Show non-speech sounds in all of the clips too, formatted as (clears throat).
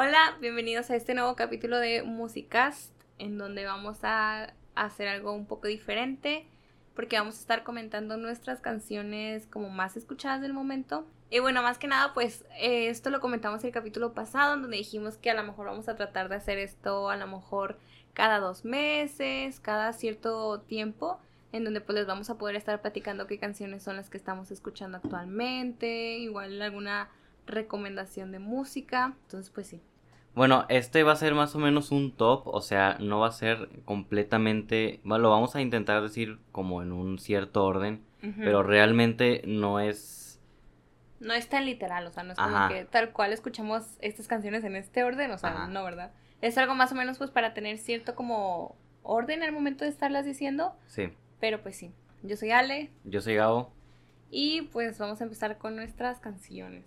Hola, bienvenidos a este nuevo capítulo de Musicast, en donde vamos a hacer algo un poco diferente, porque vamos a estar comentando nuestras canciones como más escuchadas del momento. Y bueno, más que nada, pues eh, esto lo comentamos el capítulo pasado, en donde dijimos que a lo mejor vamos a tratar de hacer esto a lo mejor cada dos meses, cada cierto tiempo, en donde pues les vamos a poder estar platicando qué canciones son las que estamos escuchando actualmente, igual alguna recomendación de música. Entonces, pues sí. Bueno, este va a ser más o menos un top, o sea, no va a ser completamente, bueno, lo vamos a intentar decir como en un cierto orden, pero realmente no es... No es tan literal, o sea, no es como que tal cual escuchamos estas canciones en este orden, o sea, no, ¿verdad? Es algo más o menos pues para tener cierto como orden al momento de estarlas diciendo. Sí. Pero pues sí, yo soy Ale. Yo soy Gabo. Y pues vamos a empezar con nuestras canciones.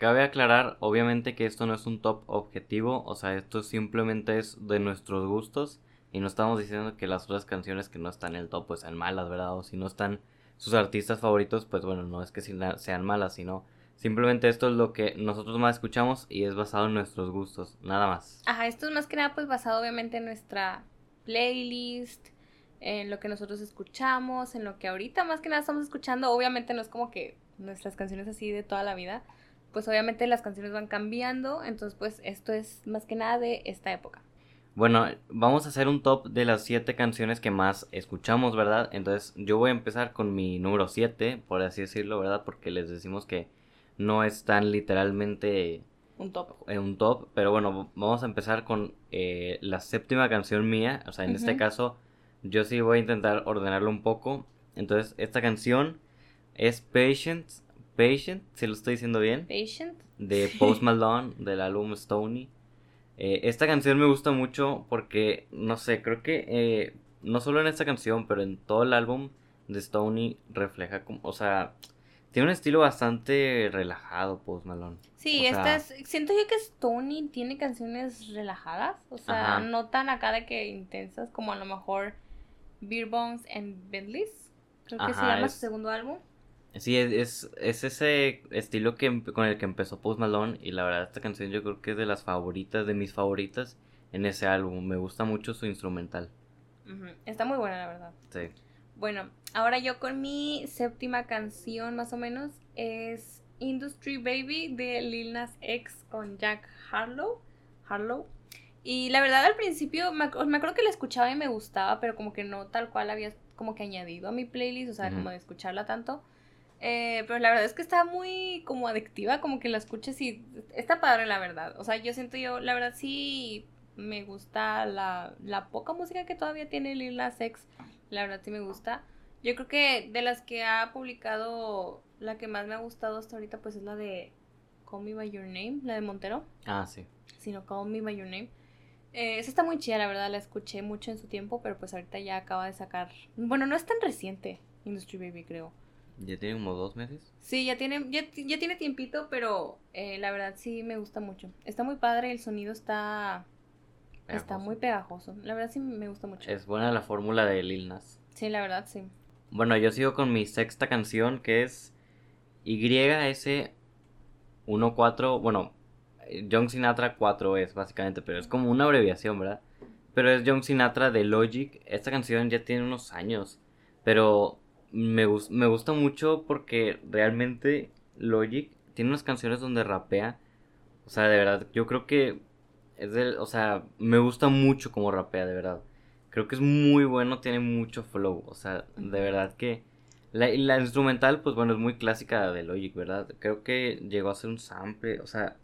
Cabe aclarar, obviamente, que esto no es un top objetivo, o sea, esto simplemente es de nuestros gustos y no estamos diciendo que las otras canciones que no están en el top pues sean malas, ¿verdad? O si no están sus artistas favoritos, pues bueno, no es que sean malas, sino simplemente esto es lo que nosotros más escuchamos y es basado en nuestros gustos, nada más. Ajá, esto es más que nada pues basado obviamente en nuestra playlist, en lo que nosotros escuchamos, en lo que ahorita más que nada estamos escuchando, obviamente no es como que nuestras canciones así de toda la vida, pues obviamente las canciones van cambiando, entonces pues esto es más que nada de esta época. Bueno, vamos a hacer un top de las siete canciones que más escuchamos, ¿verdad? Entonces yo voy a empezar con mi número 7, por así decirlo, ¿verdad? Porque les decimos que no es tan literalmente un top. Un top, pero bueno, vamos a empezar con eh, la séptima canción mía, o sea, en este caso yo sí voy a intentar ordenarlo un poco. Entonces, esta canción es Patience Patient, si lo estoy diciendo bien. Patient. De (laughs) Post Malone, del álbum Stony. Eh, esta canción me gusta mucho porque, no sé, creo que eh, no solo en esta canción, pero en todo el álbum de Stony refleja como, o sea, tiene un estilo bastante relajado Post Malone. Sí, estas, siento yo que Stony tiene canciones relajadas, o sea, no tan acá de que intensas como a lo mejor Beer Bones and Bentleys, creo que se llama su segundo álbum. Sí, es, es, ese estilo que, con el que empezó Post Malone y la verdad esta canción yo creo que es de las favoritas, de mis favoritas en ese álbum. Me gusta mucho su instrumental. Está muy buena la verdad. Sí. Bueno, ahora yo con mi séptima canción más o menos es Industry Baby de Lil Nas X con Jack Harlow. Harlow. Y la verdad al principio me, acuerdo que la escuchaba y me gustaba, pero como que no tal cual había como que añadido a mi playlist, o sea, como de escucharla tanto. Eh, pero la verdad es que está muy como adictiva, como que la escuches y está padre la verdad. O sea, yo siento yo, la verdad sí me gusta la, la poca música que todavía tiene Lil Nas X. La verdad sí me gusta. Yo creo que de las que ha publicado, la que más me ha gustado hasta ahorita pues es la de Call Me By Your Name, la de Montero. Ah, sí. Sino Call Me By Your Name. Eh, esa está muy chida, la verdad, la escuché mucho en su tiempo, pero pues ahorita ya acaba de sacar... Bueno, no es tan reciente, Industry Baby, creo. ¿Ya tiene como dos meses? Sí, ya tiene, ya, tiene tiempito, pero eh, la verdad sí me gusta mucho. Está muy padre, el sonido está... Está muy pegajoso. La verdad sí me gusta mucho. Es buena la fórmula de Lil Nas. Sí, la verdad sí. Bueno, yo sigo con mi sexta canción que es YS14. Bueno, Young Sinatra 4 es básicamente, pero es como una abreviación, ¿verdad? Pero es Young Sinatra de Logic. Esta canción ya tiene unos años. Pero me, me gusta mucho porque realmente Logic tiene unas canciones donde rapea. O sea, de verdad, yo creo que es del, o sea, me gusta mucho como rapea, de verdad. Creo que es muy bueno, tiene mucho flow. O sea, de verdad que... La, la instrumental, pues bueno, es muy clásica de Logic, ¿verdad? Creo que llegó a ser un sample, o sea...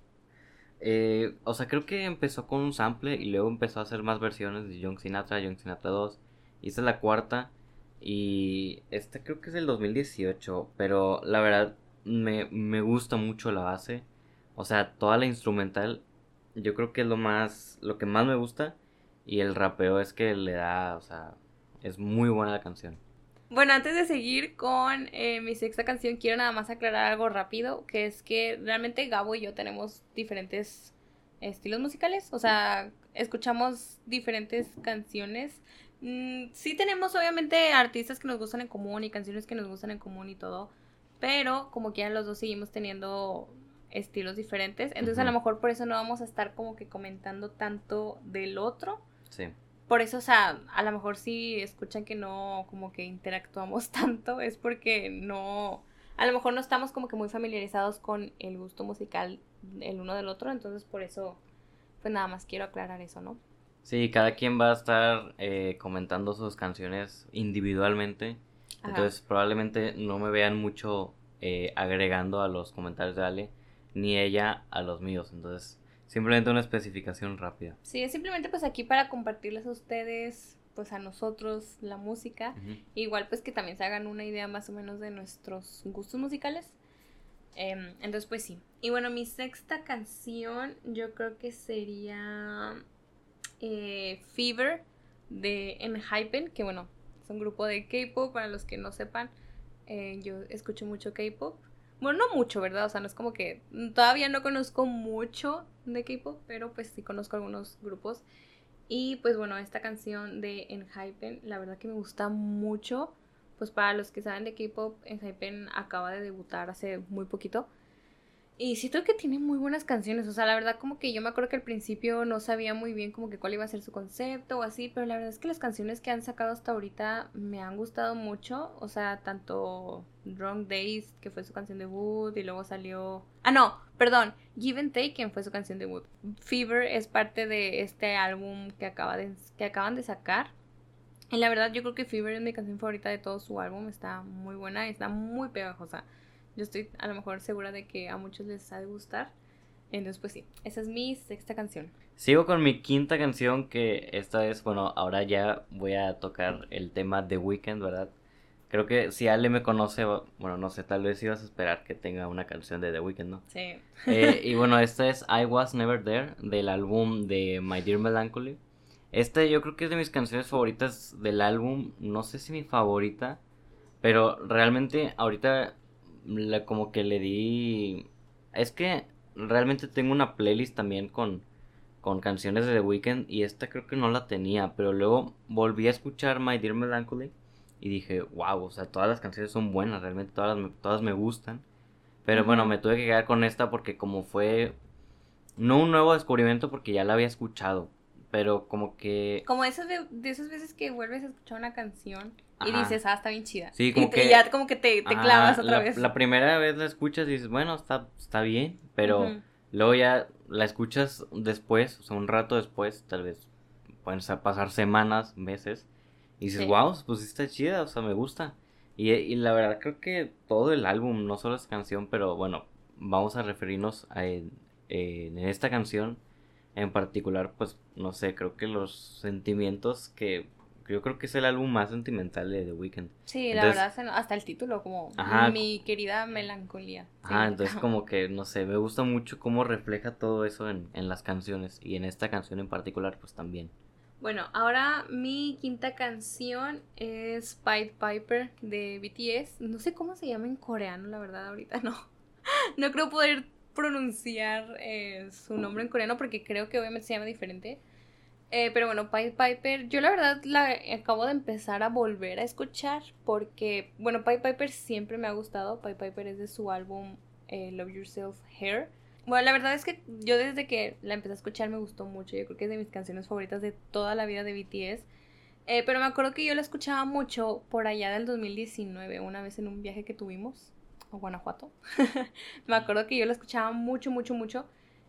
Eh, o sea, creo que empezó con un sample y luego empezó a hacer más versiones de Young Sinatra, Young Sinatra 2. Y esta es la cuarta. Y esta creo que es del 2018, pero la verdad me, me gusta mucho la base. O sea, toda la instrumental yo creo que es lo más, lo que más me gusta. Y el rapeo es que le da, o sea, es muy buena la canción. Bueno, antes de seguir con eh, mi sexta canción, quiero nada más aclarar algo rápido, que es que realmente Gabo y yo tenemos diferentes estilos musicales, o sea, escuchamos diferentes canciones Mm, sí tenemos obviamente artistas que nos gustan en común y canciones que nos gustan en común y todo, pero como que ya los dos seguimos teniendo estilos diferentes. Entonces a lo mejor por eso no vamos a estar como que comentando tanto del otro. Sí. Por eso, o sea, a lo mejor si escuchan que no como que interactuamos (laughs) tanto, es porque no, a lo mejor no estamos como que muy familiarizados con el gusto musical el uno del otro, entonces por eso, pues nada más quiero aclarar eso, ¿no? Sí, cada quien va a estar eh, comentando sus canciones individualmente, entonces probablemente no me vean mucho eh, agregando a los comentarios de Ale, ni ella a los míos, entonces simplemente una especificación rápida. Sí, es simplemente pues aquí para compartirles a ustedes, pues a nosotros la música, igual pues que también se hagan una idea más o menos de nuestros gustos musicales. Em, entonces pues sí. Y bueno, mi sexta canción yo creo que sería eh, Fever de Enhypen, que bueno, es un grupo de K-pop, para los que no sepan, eh, yo escucho mucho K-pop. Bueno, no mucho, ¿verdad? O sea, no es como que todavía no conozco mucho de K-pop, pero pues sí conozco algunos grupos. Y pues bueno, esta canción de Enhypen, la verdad que me gusta mucho. Pues para los que saben de K-pop, Enhypen acaba de debutar hace muy poquito. Y siento que tiene muy buenas canciones, o sea, la verdad como que yo me acuerdo que al principio no sabía muy bien como que cuál iba a ser su concepto o así, pero la verdad es que las canciones que han sacado hasta ahorita me han gustado mucho, o sea, tanto Wrong Days, que fue su canción debut, y luego salió... Ah, no, perdón, Give and Take, fue su canción debut. Fever es parte de este álbum que, acaba de, que acaban de sacar. Y la verdad yo creo que Fever es mi canción favorita de todo su álbum, está muy buena, está muy pegajosa. Yo estoy a lo mejor segura de que a muchos les ha de gustar. Entonces, pues sí, esa es mi sexta canción. Sigo con mi quinta canción, que esta es, bueno, ahora ya voy a tocar el tema de Weekend, ¿verdad? Creo que si Ale me conoce, bueno, no sé, tal vez ibas a esperar que tenga una canción de The Weeknd, ¿no? Sí. Eh, y (laughs) bueno, esta es I Was Never There, del álbum de My Dear Melancholy. Esta yo creo que es de mis canciones favoritas del álbum, no sé si mi favorita, pero realmente ahorita como que le di... Es que realmente tengo una playlist también con, con canciones de The Weeknd y esta creo que no la tenía, pero luego volví a escuchar My Dear Melancholy y dije, wow, o sea, todas las canciones son buenas, realmente todas, todas me gustan. Pero bueno, me tuve que quedar con esta porque como fue no un nuevo descubrimiento porque ya la había escuchado, pero como que... Como esas de, de esas veces que vuelves a escuchar una canción y dices, ah, está bien chida. Sí, como y, que... ya como que te, te clavas otra la, vez. La primera vez la escuchas y dices, bueno, está, está bien, pero luego ya la escuchas después, o sea, un rato después, tal vez pueden pasar semanas, meses, y dices, wow, pues está chida, o sea, me gusta. Y, y, la verdad creo que todo el álbum, no solo esa canción, pero bueno, vamos a referirnos a en, en esta canción en particular, pues no sé, creo que los sentimientos que yo creo que es el álbum más sentimental de The Weeknd. Sí, la verdad, hasta el título, como mi querida melancolía. Ah, entonces como que, no sé, me gusta mucho cómo refleja todo eso en, las canciones y en esta canción en particular, pues también. Bueno, ahora mi quinta canción es Pied Piper de BTS. No sé cómo se llama en coreano, la verdad, ahorita no. (laughs) No creo poder pronunciar eh, su nombre en coreano porque creo que obviamente se llama diferente. Eh, pero bueno, Pied Piper, yo la verdad la acabo de empezar a volver a escuchar porque, bueno, Pied Piper siempre me ha gustado. Pied Piper es de su álbum eh, Love Yourself Hair. Bueno, la verdad es que yo desde que la empecé a escuchar me gustó mucho. Yo creo que es de mis canciones favoritas de toda la vida de BTS. Eh, pero me acuerdo que yo la escuchaba mucho por allá del 2019, una vez en un viaje que tuvimos a Guanajuato. (laughs) me acuerdo que yo la escuchaba mucho, mucho, mucho.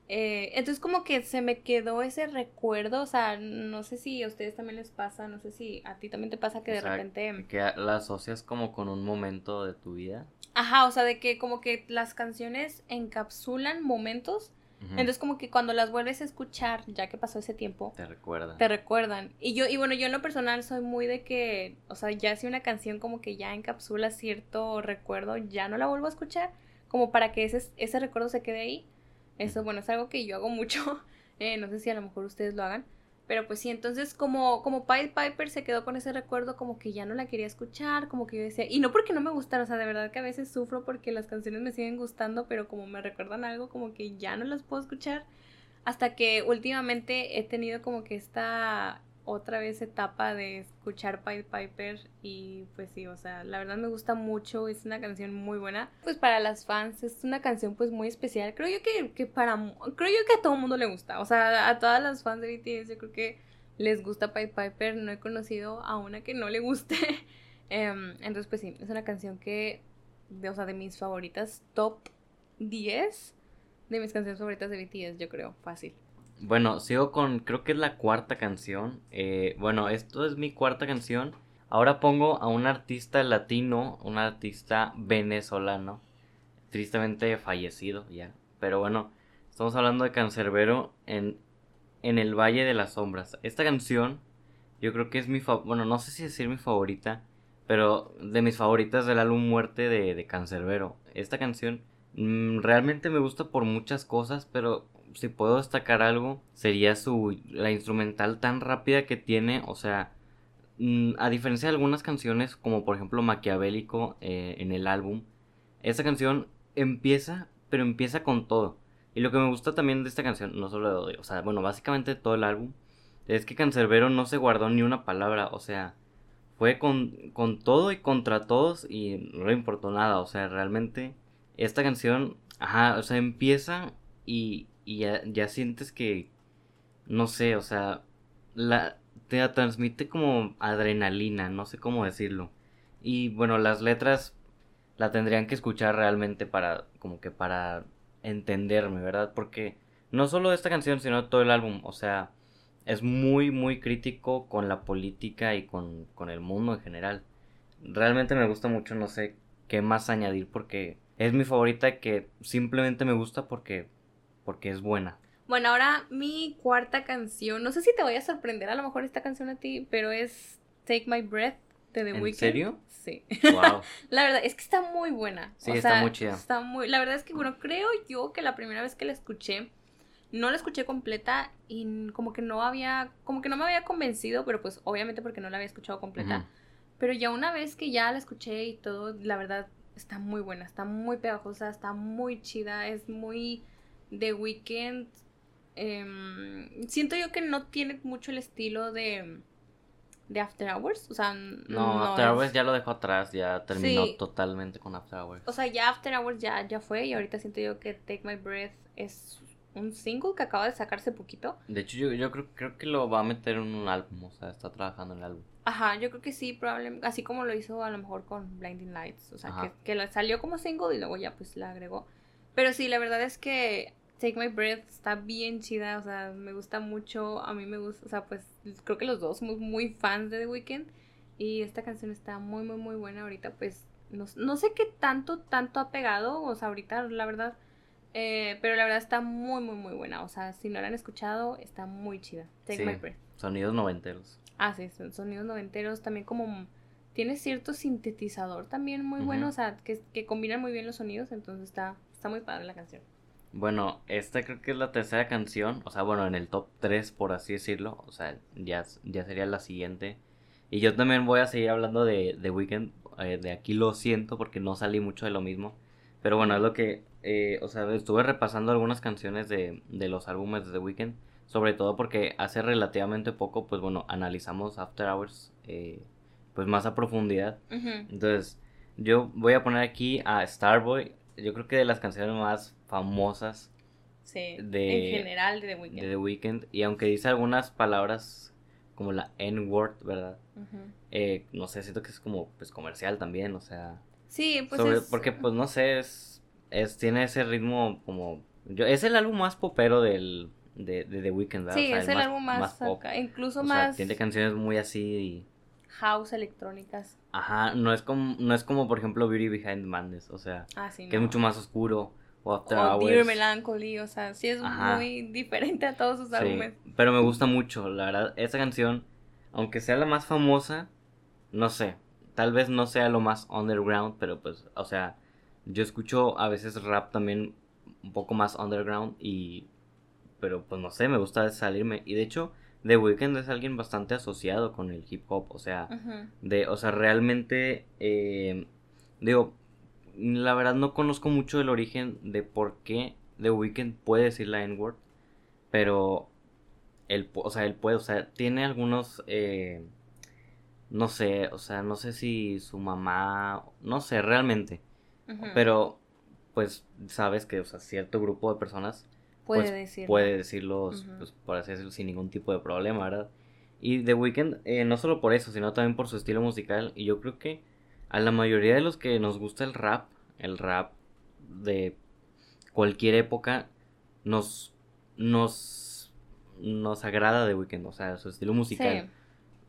Eh, entonces como que se me quedó ese recuerdo, o sea, no sé si a ustedes también les pasa, no sé si a ti también te pasa que de repente... Que la asocias como con un momento de tu vida. Ajá, o sea, de que como que las canciones encapsulan momentos, entonces como que cuando las vuelves a escuchar, ya que pasó ese tiempo... Te recuerdan. Te recuerdan. Y yo, y bueno, yo en lo personal soy muy de que, o sea, ya si una canción como que ya encapsula cierto recuerdo, ya no la vuelvo a escuchar, como para que ese, ese recuerdo se quede ahí. Eso, bueno, es algo que yo hago mucho. (laughs) Eh, no sé si a lo mejor ustedes lo hagan. Pero pues sí, entonces como, como Pied Piper se quedó con ese recuerdo como que ya no la quería escuchar, como que yo decía, y no porque no me gustara, o sea, de verdad que a veces sufro porque las canciones me siguen gustando, pero como me recuerdan algo, como que ya no las puedo escuchar. Hasta que últimamente he tenido como que esta otra vez etapa de escuchar Pied Piper y pues sí, o sea, la verdad me gusta mucho, es una canción muy buena. Pues para las fans es una canción pues muy especial. Creo yo que, que para creo yo que a todo el mundo le gusta, o sea, a todas las fans de BTS yo creo que les gusta Pied Piper, no he conocido a una que no le guste. (laughs) Em, entonces pues sí, es una canción que o sea, de mis favoritas top 10 de mis canciones favoritas de BTS, yo creo, fácil. Bueno, sigo con, creo que es la cuarta canción. Eh, bueno, esto es mi cuarta canción. Ahora pongo a un artista latino, un artista venezolano, tristemente fallecido ya. Pero bueno, estamos hablando de Cancerbero en, en el Valle de las Sombras. Esta canción, yo creo que es mi bueno, no sé si decir mi favorita, pero de mis favoritas del álbum Muerte de, de Cancerbero. Esta canción mm, realmente me gusta por muchas cosas, pero si puedo destacar algo, sería su la instrumental tan rápida que tiene, o sea, mm, a diferencia de algunas canciones, como por ejemplo Maquiavélico eh, en el álbum, esta canción empieza, pero empieza con todo. Y lo que me gusta también de esta canción, no solo de, o sea, bueno, básicamente todo el álbum, es que Cancerbero no se guardó ni una palabra, o sea, fue con, con todo y contra todos y no le importó nada, o sea, realmente esta canción, ajá, o sea, empieza y, y ya, sientes que, no sé, o sea, la, te transmite como adrenalina, no sé cómo decirlo. Y bueno, las letras la tendrían que escuchar realmente para, como que para entenderme, ¿verdad? Porque no solo esta canción, sino todo el álbum, o sea, es muy, muy crítico con la política y con, con el mundo en general. Realmente me gusta mucho, no sé qué más añadir porque es mi favorita que simplemente me gusta porque porque es buena. Bueno, ahora mi cuarta canción, no sé si te voy a sorprender a lo mejor esta canción a ti, pero es Take My Breath de The Weeknd. ¿En serio? Sí. Wow. (laughs) la verdad es que está muy buena. Sí, está muy chida. Está muy, la verdad es que bueno, creo yo que la primera vez que la escuché no la escuché completa y como que no había, como que no me había convencido, pero pues obviamente porque no la había escuchado completa. Pero ya una vez que ya la escuché y todo, la verdad está muy buena, está muy pegajosa, está muy chida, es muy The Weeknd, em, siento yo que no tiene mucho el estilo de, de After Hours. O sea, no, After Hours ya lo dejó atrás, ya terminó totalmente con After Hours. O sea, ya After Hours ya, ya fue y ahorita siento yo que Take My Breath es un single que acaba de sacarse poquito. De hecho, yo, yo creo, creo que lo va a meter en un álbum, o sea, está trabajando en el álbum. Ajá, yo creo que sí, probablemente, así como lo hizo a lo mejor con Blinding Lights, o sea, que, que salió como single y luego ya pues la agregó. Pero sí, la verdad es que Take My Breath está bien chida, o sea, me gusta mucho, a mí me gusta, o sea, pues creo que los dos somos muy fans de The Weeknd y esta canción está muy, muy, muy buena ahorita, pues no, no sé qué tanto, tanto ha pegado, o sea, ahorita la verdad, eh, pero la verdad está muy, muy, muy buena, o sea, si no la han escuchado, está muy chida. Take My Breath. Sonidos noventeros. Ah, sí, son sonidos noventeros, también como tiene cierto sintetizador también muy bueno, o sea, que, que combinan muy bien los sonidos, entonces está, está muy padre la canción. Bueno, esta creo que es la tercera canción, o sea, bueno, en el top 3 por así decirlo, o sea, ya, ya sería la siguiente. Y yo también voy a seguir hablando de, de Weekend, eh, de aquí lo siento porque no salí mucho de lo mismo. Pero bueno, es lo que, eh, o sea, estuve repasando algunas canciones de, de los álbumes de The Weeknd, sobre todo porque hace relativamente poco, pues bueno, analizamos After Hours, eh, pues más a profundidad. Entonces, yo voy a poner aquí a Starboy, yo creo que de las canciones más famosas. Sí, de, en general de The Weeknd. De The Weeknd. Y aunque dice algunas palabras como la N-word, ¿verdad? Eh, no sé, siento que es como pues comercial también, o sea. Sí, pues Porque pues no sé, es, es, tiene ese ritmo como... Yo, es el álbum más popero del, de, de The Weeknd, ¿verdad? Sí, es el, álbum más, pop. incluso más... tiene canciones muy así y... House electrónicas. Ajá, no es como, no es como por ejemplo Beauty Behind the Madness, o sea, ah, que es mucho más oscuro. O, Dear Melancholy, o sea, sí es muy diferente a todos sus álbumes. pero me gusta mucho, la verdad, esa canción, aunque sea la más famosa, no sé, tal vez no sea lo más underground, pero pues, o sea, yo escucho a veces rap también un poco más underground y, pero pues no sé, me gusta salirme. Y de hecho, The Weeknd es alguien bastante asociado con el hip hop, o sea, de, o sea, realmente, eh, digo, la verdad no conozco mucho el origen de por qué The Weeknd puede decir la N-word, pero él, o sea, él puede, o sea, tiene algunos, eh, no sé, o sea, no sé si su mamá, no sé realmente, pero pues sabes que, o sea, cierto grupo de personas puede, pues, decirlo. puede decirlos, pues, por así decirlo, sin ningún tipo de problema, ¿verdad? Y The Weeknd, eh, no solo por eso, sino también por su estilo musical, y yo creo que a la mayoría de los que nos gusta el rap, el rap de cualquier época, nos, nos, nos agrada The Weeknd, o sea, su estilo musical.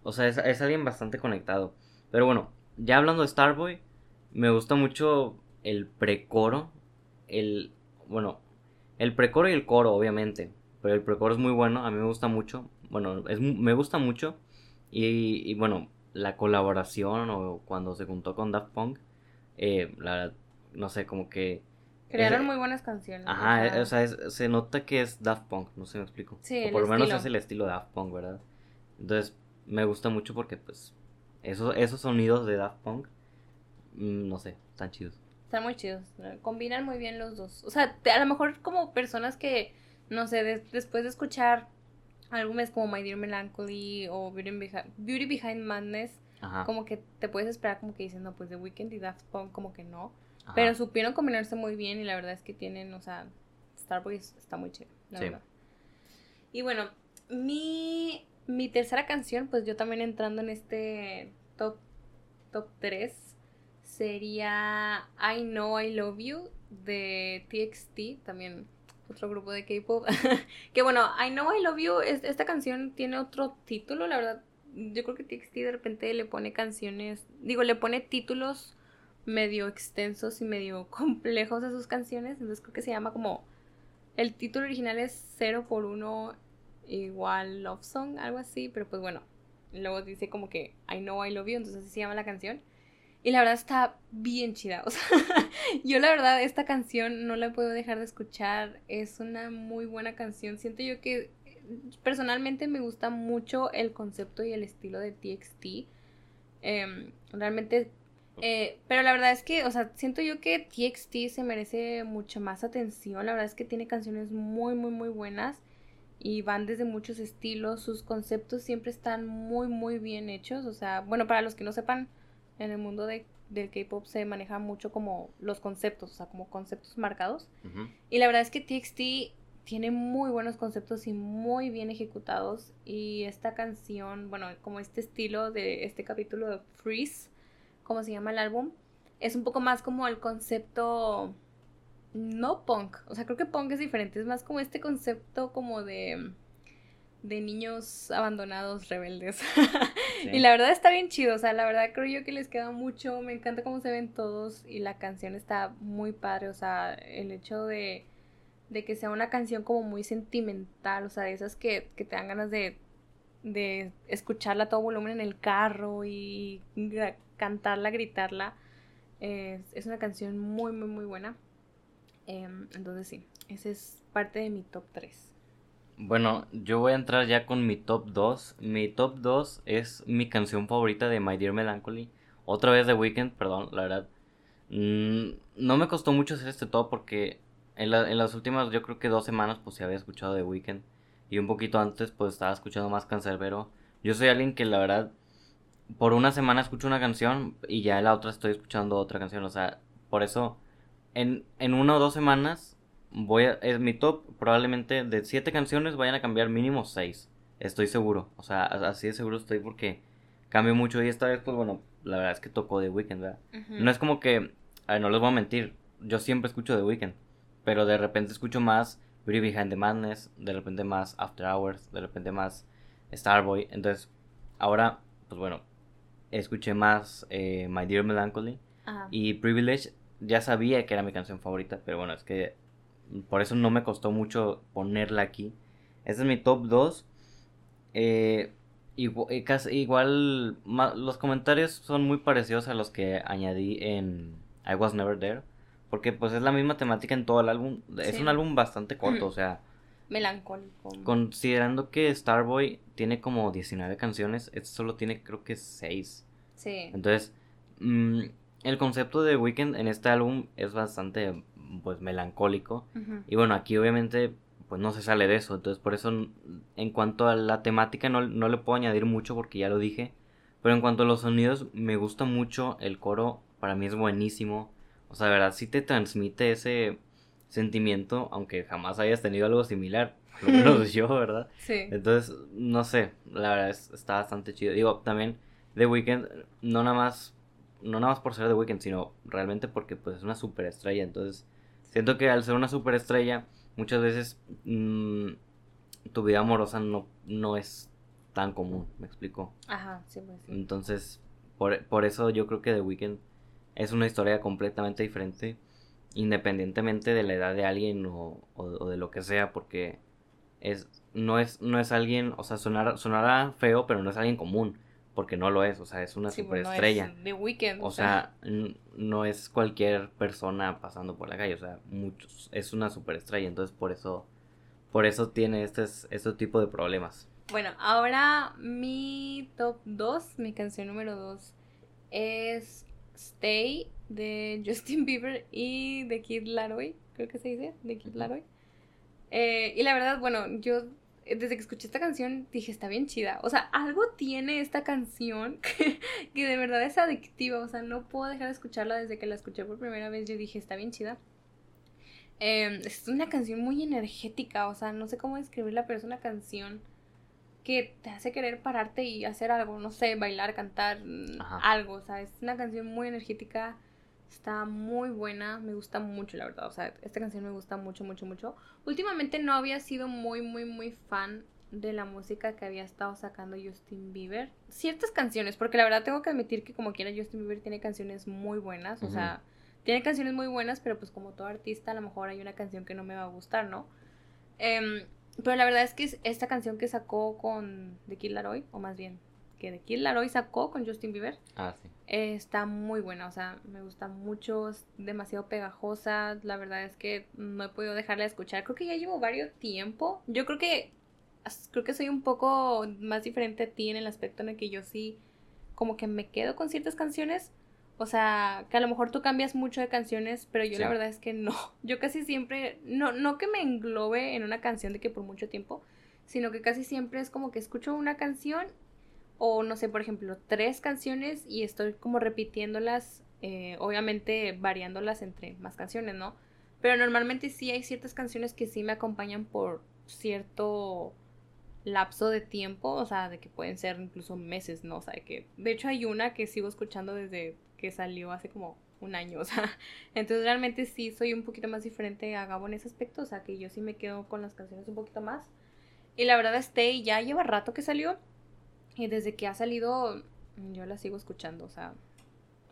O sea, es, es, alguien bastante conectado. Pero bueno, ya hablando de Starboy, me gusta mucho el precoro, el, bueno, el precoro y el coro, obviamente, pero el precoro es muy bueno, a mí me gusta mucho, bueno, es, me gusta mucho, y, y bueno, la colaboración o cuando se juntó con Daft Punk, eh, la, no sé, como que... Crearon muy buenas canciones. Ajá, o sea, se nota que es Daft Punk, no sé me explico. Sí, o por lo menos es el estilo de Daft Punk, ¿verdad? Entonces, me gusta mucho porque, pues, esos, esos sonidos de Daft Punk, mm, no sé, están chidos. Están muy chidos, combinan muy bien los dos. O sea, a lo mejor como personas que, no sé, después de escuchar álbumes como My Dear Melancholy o Beauty Behind, Madness, como que te puedes esperar como que dicen, no, pues The Weeknd y Daft Punk como que no. Pero supieron combinarse muy bien y la verdad es que tienen, o sea, Starboy está muy chido, la verdad. Y bueno, mi, mi tercera canción, pues yo también entrando en este top, top 3, sería I Know I Love You de TXT, también otro grupo de K-pop. (laughs) que bueno, I Know I Love You, esta canción tiene otro título, la verdad. Yo creo que TXT de repente le pone canciones, digo, le pone títulos medio extensos y medio (laughs) complejos a sus canciones. Entonces creo que se llama como. El título original es 0 por 1 igual Love Song, algo así, pero pues bueno. Luego dice como que I Know I Love You, entonces así se llama la canción. Y la verdad está bien chida. (laughs) O sea, yo la verdad esta canción no la puedo dejar de escuchar. Es una muy buena canción. Siento yo que personalmente me gusta mucho el concepto y el estilo de TXT. Em, realmente... Eh, pero la verdad es que, o sea, siento yo que TXT se merece mucho más atención. La verdad es que tiene canciones muy, muy, muy buenas. Y van desde muchos estilos. Sus conceptos siempre están muy, muy bien hechos. O sea, bueno, para los que no sepan, en el mundo de, del K-pop se maneja mucho como los conceptos, o sea, como conceptos marcados. Y la verdad es que TXT tiene muy buenos conceptos y muy bien ejecutados. Y esta canción, bueno, como este estilo de este capítulo de Freeze, como se llama el álbum, es un poco más como el concepto no punk, o sea, creo que punk es diferente, es más como este concepto como de de niños abandonados rebeldes. (laughs) y la verdad está bien chido, o sea, la verdad creo yo que les queda mucho, me encanta cómo se ven todos y la canción está muy padre, o sea, el hecho de, de que sea una canción como muy sentimental, o sea, de esas que, que te dan ganas de, de escucharla a todo volumen en el carro y cantarla, gritarla. es una canción muy, muy, muy buena. Em, entonces sí, esa es parte de mi top 3. Bueno, yo voy a entrar ya con mi top 2. Mi top 2 es mi canción favorita de My Dear Melancholy. Otra vez de Weekend, perdón, la verdad. Mm, no me costó mucho hacer este top porque en, las últimas, yo creo que dos semanas, pues se había escuchado de Weekend. Y un poquito antes, pues estaba escuchando más Cancerbero. Yo soy alguien que la verdad, por una semana escucho una canción y ya en la otra estoy escuchando otra canción. O sea, por eso, en, en una o dos semanas voy a, es mi top probablemente de siete canciones vayan a cambiar mínimo seis. Estoy seguro. O sea, así de seguro estoy porque cambio mucho y esta vez pues bueno, la verdad es que tocó The Weeknd, ¿verdad? No es como que, no les voy a mentir, yo siempre escucho The Weeknd, pero de repente escucho más Beauty Behind the Madness, de repente más After Hours, de repente más Starboy, entonces ahora pues bueno, escuché más eh, My Dear Melancholy y Privilege, ya sabía que era mi canción favorita, pero bueno, es que por eso no me costó mucho ponerla aquí. Este es mi top 2. Eh, igual, casi, igual los comentarios son muy parecidos a los que añadí en I Was Never There. Porque pues es la misma temática en todo el álbum. Es un álbum bastante corto, o sea... (clears throat) Melancólico. Considerando que Starboy tiene como 19 canciones, este solo tiene creo que 6. Sí. Entonces, mm, el concepto de Weekend en este álbum es bastante pues melancólico. Y bueno, aquí obviamente pues no se sale de eso. Entonces, por eso, en cuanto a la temática, no, no le puedo añadir mucho porque ya lo dije. Pero en cuanto a los sonidos, me gusta mucho el coro. Para mí es buenísimo. O sea, de verdad, sí te transmite ese sentimiento, aunque jamás hayas tenido algo similar. Lo menos (laughs) yo, ¿verdad? Sí. Entonces, no sé, la verdad es, está bastante chido. Digo, también The Weeknd, no nada más, no nada más por ser The Weeknd, sino realmente porque pues es una superestrella. Entonces, siento que al ser una superestrella, muchas veces mm, tu vida amorosa no, no es tan común, me explico. Ajá, sí, pues sí. Entonces, por, por eso yo creo que The Weeknd es una historia completamente diferente, independientemente de la edad de alguien o, o, o de lo que sea, porque es, no, es, no es alguien, o sea, sonará, sonará feo, pero no es alguien común, porque no lo es, o sea, es una Sí, no superestrella. es The Weeknd. O sea, no es cualquier persona pasando por la calle, o sea, muchos, es una superestrella, entonces por eso, por eso tiene este, este tipo de problemas. Bueno, ahora mi top 2, mi canción número 2 es Stay de Justin (laughs) Bieber y de Kid Laroi, creo que se dice, de Kid Laroi. Eh, y la verdad, bueno, yo desde que escuché esta canción dije, está bien chida. O sea, algo tiene esta canción (laughs) que, que de verdad es adictiva. O sea, no puedo dejar de escucharla desde que la escuché por primera vez. Yo dije, está bien chida. Eh, es una canción muy energética. O sea, no sé cómo describirla, pero es una canción que te hace querer pararte y hacer algo. No sé, bailar, cantar, mm, Ajá. algo. O sea, es una canción muy energética. Está muy buena, me gusta mucho, la verdad. O sea, esta canción me gusta mucho, mucho, mucho. Últimamente no había sido muy, muy, muy fan de la música que había estado sacando Justin Bieber. Ciertas canciones, porque la verdad tengo que admitir que como quiera Justin Bieber tiene canciones muy buenas. O sea, tiene canciones muy buenas, pero pues como todo artista a lo mejor hay una canción que no me va a gustar, ¿no? Em, pero la verdad es que es- esta canción que sacó con The Kid Laroi, o más bien, que Kid Laroi sacó con Justin Bieber, Ah, sí. eh, está muy buena, o sea, me gusta mucho, es demasiado pegajosa, la verdad es que no he podido dejarla de escuchar, creo que ya llevo varios tiempo, yo creo que creo que soy un poco más diferente a ti en el aspecto en el que yo sí como que me quedo con ciertas canciones, o sea, que a lo mejor tú cambias mucho de canciones, pero yo la verdad es que no, (laughs) yo casi siempre, no, no que me englobe en una canción de que por mucho tiempo, sino que casi siempre es como que escucho una canción o no sé, por ejemplo, tres canciones y estoy como repitiéndolas, eh, obviamente variándolas entre más canciones, ¿no? Pero normalmente sí hay ciertas canciones que sí me acompañan por cierto lapso de tiempo, o sea, de que pueden ser incluso meses, ¿no? O sea, de que de hecho hay una que sigo escuchando desde que salió hace como un año, (laughs) o sea, entonces realmente sí soy un poquito más diferente a Gabo en ese aspecto, o sea, que yo sí me quedo con las canciones un poquito más. Y la verdad, Stay ya lleva rato que salió. Y desde que ha salido, yo la sigo escuchando. O sea,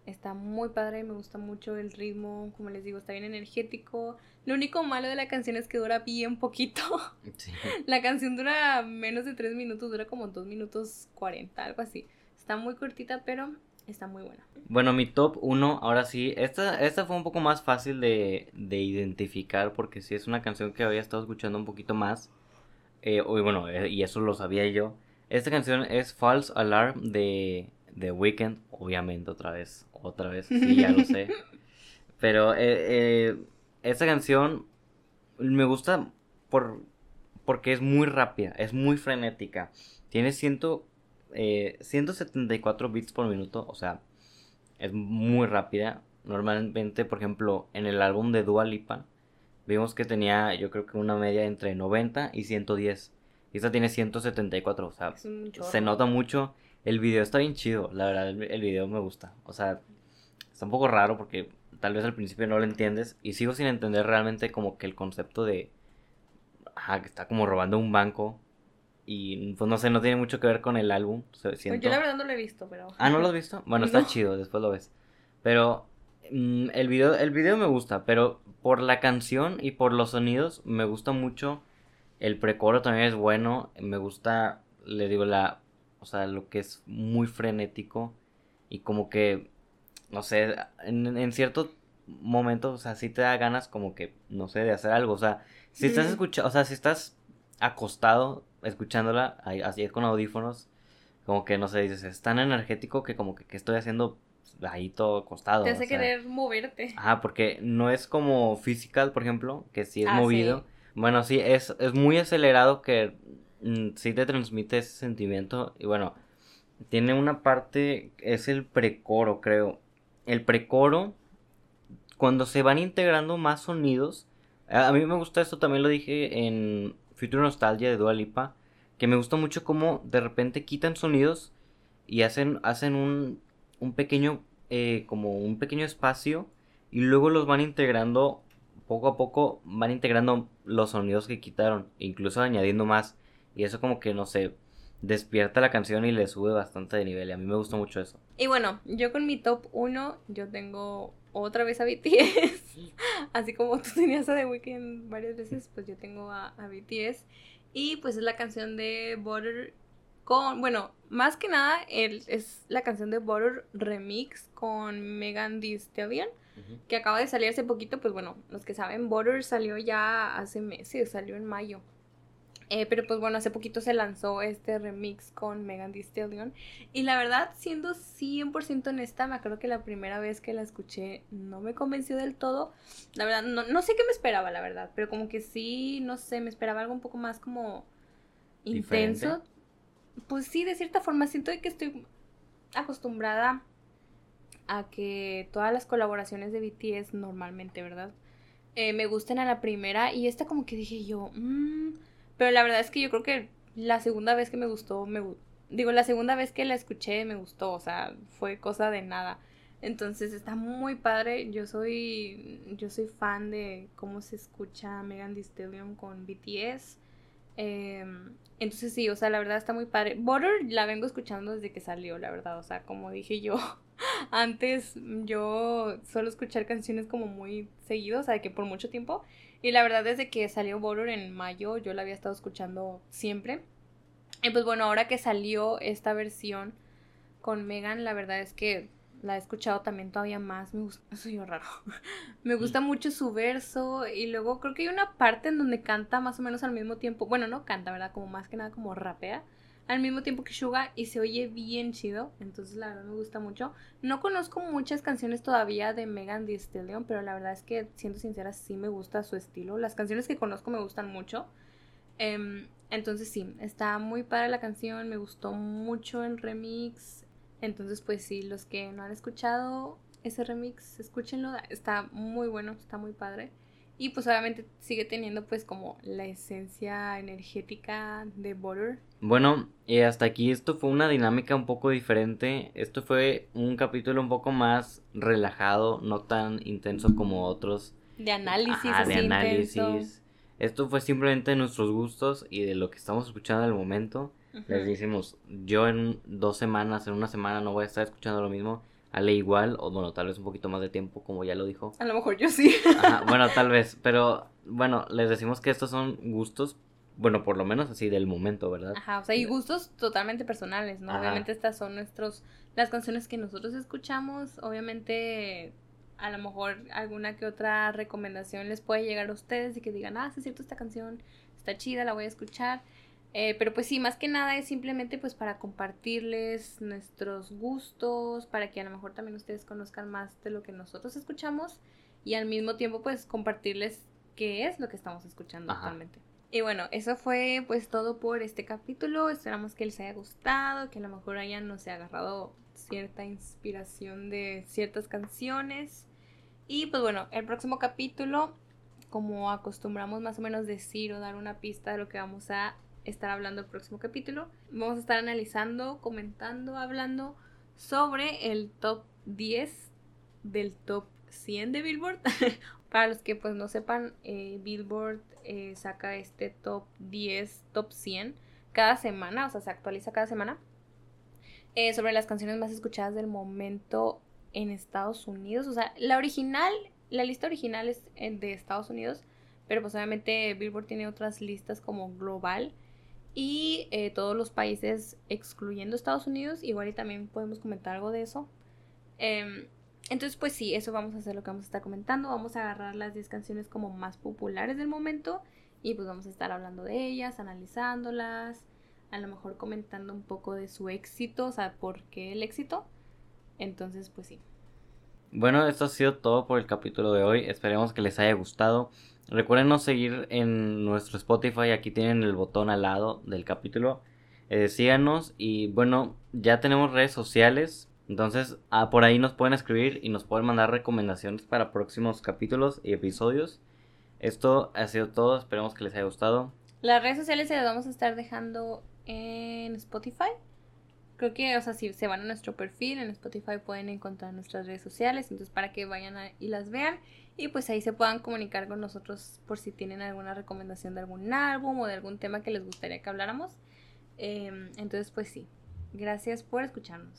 está muy padre, me gusta mucho el ritmo. Como les digo, está bien energético. Lo único malo de la canción es que dura bien poquito. (laughs) Sí. La canción dura menos de 3 minutos, dura como 2 minutos 40, algo así. Está muy cortita, pero está muy buena. Bueno, mi top 1, ahora sí, esta, esta fue un poco más fácil de, de identificar porque sí es una canción que había estado escuchando un poquito más. Eh, y bueno, eh, y eso lo sabía yo. Esta canción es False Alarm de The Weeknd, obviamente otra vez, otra vez, sí, ya lo sé. (laughs) Pero eh, eh, esta canción me gusta por, porque es muy rápida, es muy frenética. Tiene ciento, eh, 174 bits por minuto, o sea, es muy rápida. Normalmente, por ejemplo, en el álbum de Dua Lipa, vimos que tenía, yo creo que una media entre 90 y 110. Y esta tiene 174, o sea, se nota mucho. El video está bien chido, la verdad, el, el video me gusta. O sea, está un poco raro porque tal vez al principio no lo entiendes. Y sigo sin entender realmente como que el concepto de... Ajá, que está como robando un banco. Y pues no sé, no tiene mucho que ver con el álbum. Pues siento. yo la verdad no lo he visto, pero... Ah, ¿no lo has visto? Bueno, está chido, después lo ves. Pero mm, el video, el video me gusta, pero por la canción y por los sonidos me gusta mucho. El precoro también es bueno. Me gusta, le digo, la, o sea, lo que es muy frenético y como que, no sé, en, en cierto momento, o sea, sí te da ganas como que, no sé, de hacer algo. O sea, si estás escuchando, o sea, si estás acostado escuchándola, así con audífonos, como que no sé, dices, es tan energético que como que, que estoy haciendo ahí todo acostado. Te o hace sea, querer moverte. Ajá, porque no es como physical, por ejemplo, que sí es Ah, movido, sí. Bueno, sí, es, es muy acelerado que mm, sí te transmite ese sentimiento. Y bueno, tiene una parte, es el precoro, creo. El precoro, cuando se van integrando más sonidos. A mí me gusta esto, también lo dije en Future Nostalgia de Dua Lipa. Que me gusta mucho cómo de repente quitan sonidos y hacen, hacen un, un pequeño, eh, como un pequeño espacio. Y luego los van integrando poco a poco van integrando los sonidos que quitaron, incluso añadiendo más. Y eso como que, no sé, despierta la canción y le sube bastante de nivel. Y a mí me gustó mucho eso. Y bueno, yo con mi top 1, yo tengo otra vez a BTS. (laughs) Así como tú tenías a The Weeknd varias veces, pues yo tengo a, a BTS. Y pues es la canción de Butter con, bueno, más que nada el, es la canción de Butter Remix con Megan Thee Stallion que acaba de salir hace poquito, pues bueno, los que saben, Butter salió ya hace meses, salió en mayo. Eh, pero pues bueno, hace poquito se lanzó este remix con Megan Thee Stallion. Y la verdad, siendo 100% honesta, me acuerdo que la primera vez que la escuché no me convenció del todo. La verdad, no, no sé qué me esperaba, la verdad. Pero como que sí, no sé, me esperaba algo un poco más como intenso. ¿Diferente? Pues sí, de cierta forma, siento que estoy acostumbrada a que todas las colaboraciones de BTS normalmente, ¿verdad? Eh, me gustan a la primera y esta como que dije yo, "Mm", pero la verdad es que yo creo que la segunda vez que me gustó, me digo, la segunda vez que la escuché me gustó, o sea, fue cosa de nada. Entonces está muy padre, yo soy, yo soy fan de cómo se escucha Megan Thee Stallion con BTS. Em, entonces sí, o sea, la verdad está muy padre. Butter la vengo escuchando desde que salió, la verdad, o sea, como dije yo, (laughs) antes yo suelo escuchar canciones como muy seguido, o sea, que por mucho tiempo. Y la verdad, desde que salió Butter en mayo, yo la había estado escuchando siempre. Y pues bueno, ahora que salió esta versión con Megan, la verdad es que la he escuchado también todavía más. Me gusta, (laughs) soy yo raro. (laughs) Me gusta mucho su verso. Y luego creo que hay una parte en donde canta más o menos al mismo tiempo. Bueno, no canta, ¿verdad? Como más que nada como rapea al mismo tiempo que Suga y se oye bien chido, entonces la verdad me gusta mucho. No conozco muchas canciones todavía de Megan Thee Stallion, pero la verdad es que siendo sincera sí me gusta su estilo. Las canciones que conozco me gustan mucho. Em, entonces sí, está muy padre la canción, me gustó mucho el remix. Entonces pues sí, los que no han escuchado ese remix, escúchenlo, está muy bueno, está muy padre. Y pues obviamente sigue teniendo pues como la esencia energética de Butter. Bueno, y hasta aquí esto fue una dinámica un poco diferente. Esto fue un capítulo un poco más relajado, no tan intenso como otros. De análisis, Ajá, de análisis. intenso. Esto fue simplemente de nuestros gustos y de lo que estamos escuchando al momento. Les decimos, yo en dos semanas, en una semana no voy a estar escuchando lo mismo. Ale igual, o bueno, tal vez un poquito más de tiempo, como ya lo dijo. A lo mejor yo sí. Ajá, (laughs) bueno, tal vez, pero bueno, les decimos que estos son gustos, bueno, por lo menos así del momento, ¿verdad? Ajá, o sea, y gustos totalmente personales, ¿no? Ajá. Obviamente estas son nuestros, las canciones que nosotros escuchamos, obviamente a lo mejor alguna que otra recomendación les puede llegar a ustedes y que digan, ah, sí es cierto, esta canción está chida, la voy a escuchar. Eh, pero pues sí, más que nada es simplemente pues para compartirles nuestros gustos, para que a lo mejor también ustedes conozcan más de lo que nosotros escuchamos y al mismo tiempo pues compartirles qué es lo que estamos escuchando Ajá. actualmente. Y bueno, eso fue pues todo por este capítulo. Esperamos que les haya gustado, que a lo mejor hayan, no sé, agarrado cierta inspiración de ciertas canciones. Y pues bueno, el próximo capítulo, como acostumbramos más o menos decir o dar una pista de lo que vamos a estar hablando el próximo capítulo, vamos a estar analizando, comentando, hablando sobre el top 10 del top 100 de Billboard. (laughs) Para los que pues no sepan, eh, Billboard eh, saca este top 10, top 100 cada semana, o sea, se actualiza cada semana eh, sobre las canciones más escuchadas del momento en Estados Unidos. O sea, la original, la lista original es de Estados Unidos, pero pues obviamente Billboard tiene otras listas como global y eh, todos los países excluyendo Estados Unidos. Igual y también podemos comentar algo de eso. Em, entonces, pues sí, eso vamos a hacer lo que vamos a estar comentando. Vamos a agarrar las 10 canciones como más populares del momento y pues vamos a estar hablando de ellas, analizándolas, a lo mejor comentando un poco de su éxito, o sea, por qué el éxito. Entonces, pues sí. Bueno, esto ha sido todo por el capítulo de hoy. Esperemos que les haya gustado. Recuerden seguir en nuestro Spotify. Aquí tienen el botón al lado del capítulo. Eh, síganos y bueno, ya tenemos redes sociales. Entonces, ah, por ahí nos pueden escribir y nos pueden mandar recomendaciones para próximos capítulos y episodios. Esto ha sido todo. Esperemos que les haya gustado. Las redes sociales se las vamos a estar dejando en Spotify. Creo que, o sea, si se van a nuestro perfil en Spotify pueden encontrar nuestras redes sociales, entonces para que vayan y las vean y pues ahí se puedan comunicar con nosotros por si tienen alguna recomendación de algún álbum o de algún tema que les gustaría que habláramos. Em, entonces, pues sí, gracias por escucharnos.